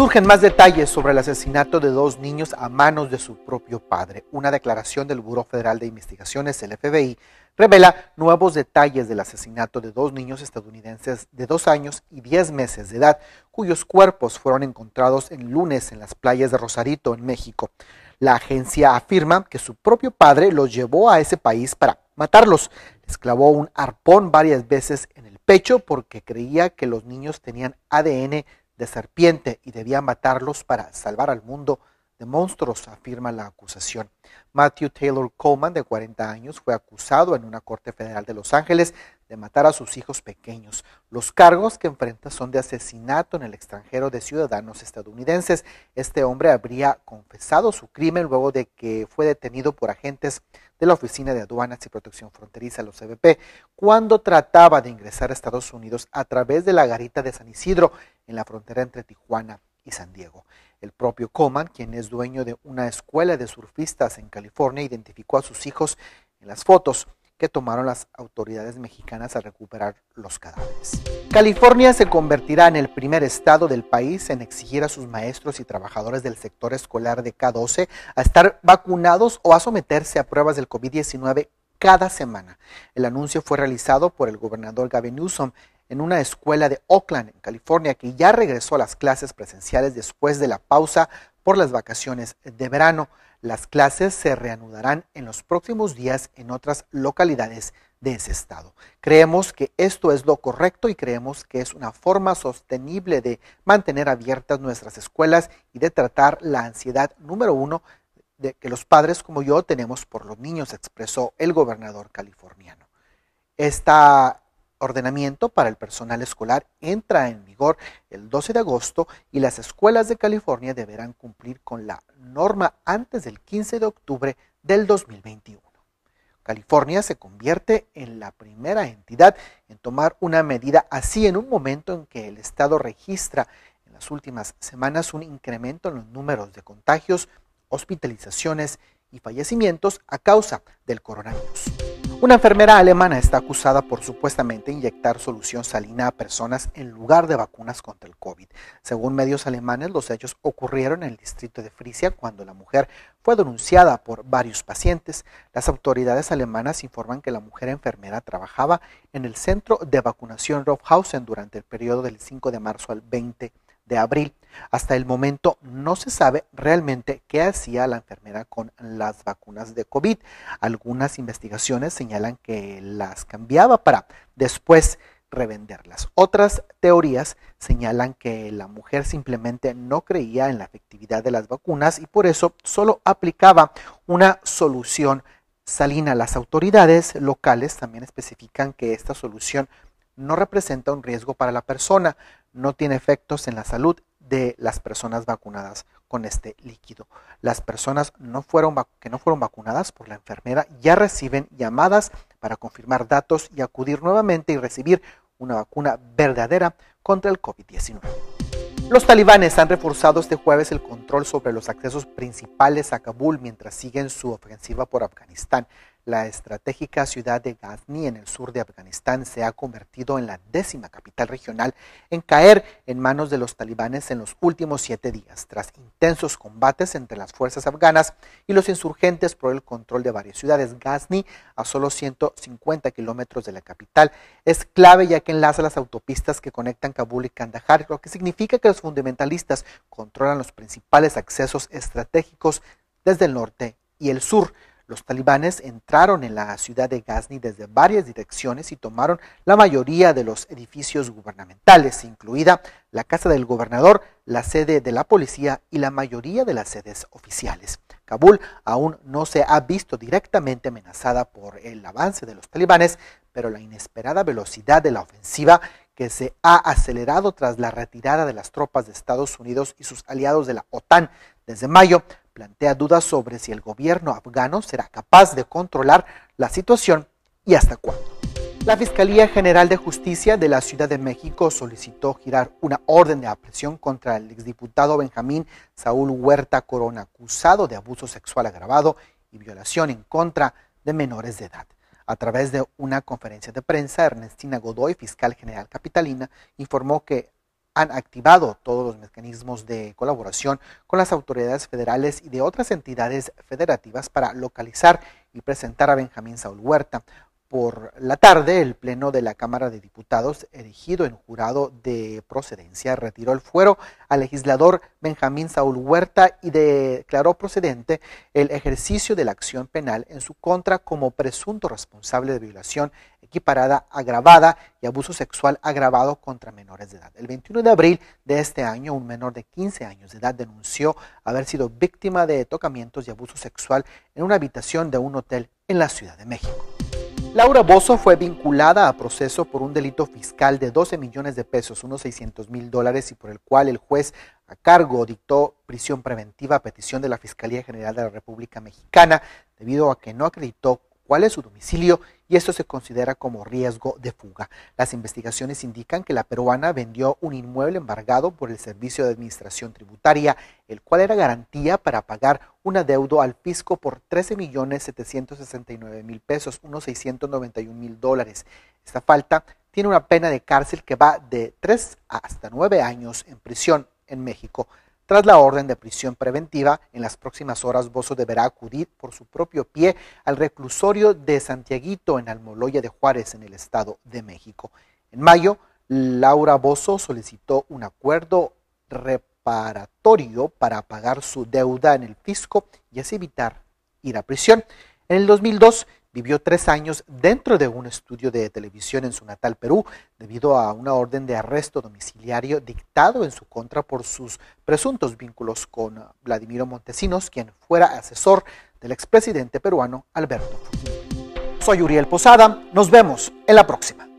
Surgen más detalles sobre el asesinato de dos niños a manos de su propio padre. Una declaración del Buró Federal de Investigaciones, el FBI, revela nuevos detalles del asesinato de dos niños estadounidenses de dos años y diez meses de edad, cuyos cuerpos fueron encontrados el lunes en las playas de Rosarito, en México. La agencia afirma que su propio padre los llevó a ese país para matarlos. Les clavó un arpón varias veces en el pecho porque creía que los niños tenían ADN de serpiente y debía matarlos para salvar al mundo de monstruos, afirma la acusación. Matthew Taylor Coleman, de 40 años, fue acusado en una corte federal de Los Ángeles de matar a sus hijos pequeños. Los cargos que enfrenta son de asesinato en el extranjero de ciudadanos estadounidenses. Este hombre habría confesado su crimen luego de que fue detenido por agentes de la Oficina de Aduanas y Protección Fronteriza, los CBP, cuando trataba de ingresar a Estados Unidos a través de la garita de San Isidro, en la frontera entre Tijuana San Diego. El propio Coman, quien es dueño de una escuela de surfistas en California, identificó a sus hijos en las fotos que tomaron las autoridades mexicanas al recuperar los cadáveres. California se convertirá en el primer estado del país en exigir a sus maestros y trabajadores del sector escolar de K12 a estar vacunados o a someterse a pruebas del COVID-19 cada semana. El anuncio fue realizado por el gobernador Gavin Newsom en una escuela de Oakland, en California, que ya regresó a las clases presenciales después de la pausa por las vacaciones de verano. Las clases se reanudarán en los próximos días en otras localidades de ese estado. Creemos que esto es lo correcto y creemos que es una forma sostenible de mantener abiertas nuestras escuelas y de tratar la ansiedad número uno de que los padres como yo tenemos por los niños, expresó el gobernador californiano. Este ordenamiento para el personal escolar entra en vigor el 12 de agosto y las escuelas de California deberán cumplir con la norma antes del 15 de octubre del 2021. California se convierte en la primera entidad en tomar una medida así en un momento en que el Estado registra en las últimas semanas un incremento en los números de contagios, hospitalizaciones y fallecimientos a causa del coronavirus. Una enfermera alemana está acusada por supuestamente inyectar solución salina a personas en lugar de vacunas contra el COVID. Según medios alemanes, los hechos ocurrieron en el distrito de Frisia cuando la mujer fue denunciada por varios pacientes. Las autoridades alemanas informan que la mujer enfermera trabajaba en el centro de vacunación Rofhausen durante el periodo del 5 de marzo al 20 de abril. Hasta el momento no se sabe realmente qué hacía la enfermera con las vacunas de COVID. Algunas investigaciones señalan que las cambiaba para después revenderlas. Otras teorías señalan que la mujer simplemente no creía en la efectividad de las vacunas y por eso solo aplicaba una solución salina. Las autoridades locales también especifican que esta solución no representa un riesgo para la persona, no tiene efectos en la salud de las personas vacunadas con este líquido. Las personas que no fueron vacunadas por la enfermera ya reciben llamadas para confirmar datos y acudir nuevamente y recibir una vacuna verdadera contra el COVID-19. Los talibanes han reforzado este jueves el control sobre los accesos principales a Kabul mientras siguen su ofensiva por Afganistán. La estratégica ciudad de Ghazni en el sur de Afganistán se ha convertido en la décima capital regional en caer en manos de los talibanes en los últimos siete días, tras intensos combates entre las fuerzas afganas y los insurgentes por el control de varias ciudades. Ghazni, a solo 150 kilómetros de la capital, es clave ya que enlaza las autopistas que conectan Kabul y Kandahar, lo que significa que los fundamentalistas controlan los principales accesos estratégicos desde el norte y el sur. Los talibanes entraron en la ciudad de Ghazni desde varias direcciones y tomaron la mayoría de los edificios gubernamentales, incluida la casa del gobernador, la sede de la policía y la mayoría de las sedes oficiales. Kabul aún no se ha visto directamente amenazada por el avance de los talibanes, pero la inesperada velocidad de la ofensiva que se ha acelerado tras la retirada de las tropas de Estados Unidos y sus aliados de la OTAN desde mayo plantea dudas sobre si el gobierno afgano será capaz de controlar la situación y hasta cuándo. La Fiscalía General de Justicia de la Ciudad de México solicitó girar una orden de aprehensión contra el exdiputado Benjamín Saúl Huerta Corona, acusado de abuso sexual agravado y violación en contra de menores de edad. A través de una conferencia de prensa, Ernestina Godoy, fiscal general capitalina, informó que han activado todos los mecanismos de colaboración con las autoridades federales y de otras entidades federativas para localizar y presentar a Benjamín Saúl Huerta, por la tarde, el Pleno de la Cámara de Diputados, erigido en jurado de procedencia, retiró el fuero al legislador Benjamín Saúl Huerta y declaró procedente el ejercicio de la acción penal en su contra como presunto responsable de violación equiparada, agravada y abuso sexual agravado contra menores de edad. El 21 de abril de este año, un menor de 15 años de edad denunció haber sido víctima de tocamientos y abuso sexual en una habitación de un hotel en la Ciudad de México. Laura Bozo fue vinculada a proceso por un delito fiscal de 12 millones de pesos, unos 600 mil dólares, y por el cual el juez a cargo dictó prisión preventiva a petición de la Fiscalía General de la República Mexicana, debido a que no acreditó cuál es su domicilio y esto se considera como riesgo de fuga. Las investigaciones indican que la peruana vendió un inmueble embargado por el Servicio de Administración Tributaria, el cual era garantía para pagar un adeudo al fisco por 13 millones 769 mil pesos, unos 691 mil dólares. Esta falta tiene una pena de cárcel que va de 3 hasta 9 años en prisión en México. Tras la orden de prisión preventiva, en las próximas horas Bozo deberá acudir por su propio pie al reclusorio de Santiaguito en Almoloya de Juárez, en el Estado de México. En mayo, Laura Bozo solicitó un acuerdo reparatorio para pagar su deuda en el fisco y así evitar ir a prisión. En el 2002 Vivió tres años dentro de un estudio de televisión en su natal Perú debido a una orden de arresto domiciliario dictado en su contra por sus presuntos vínculos con Vladimiro Montesinos, quien fuera asesor del expresidente peruano Alberto. Soy Uriel Posada, nos vemos en la próxima.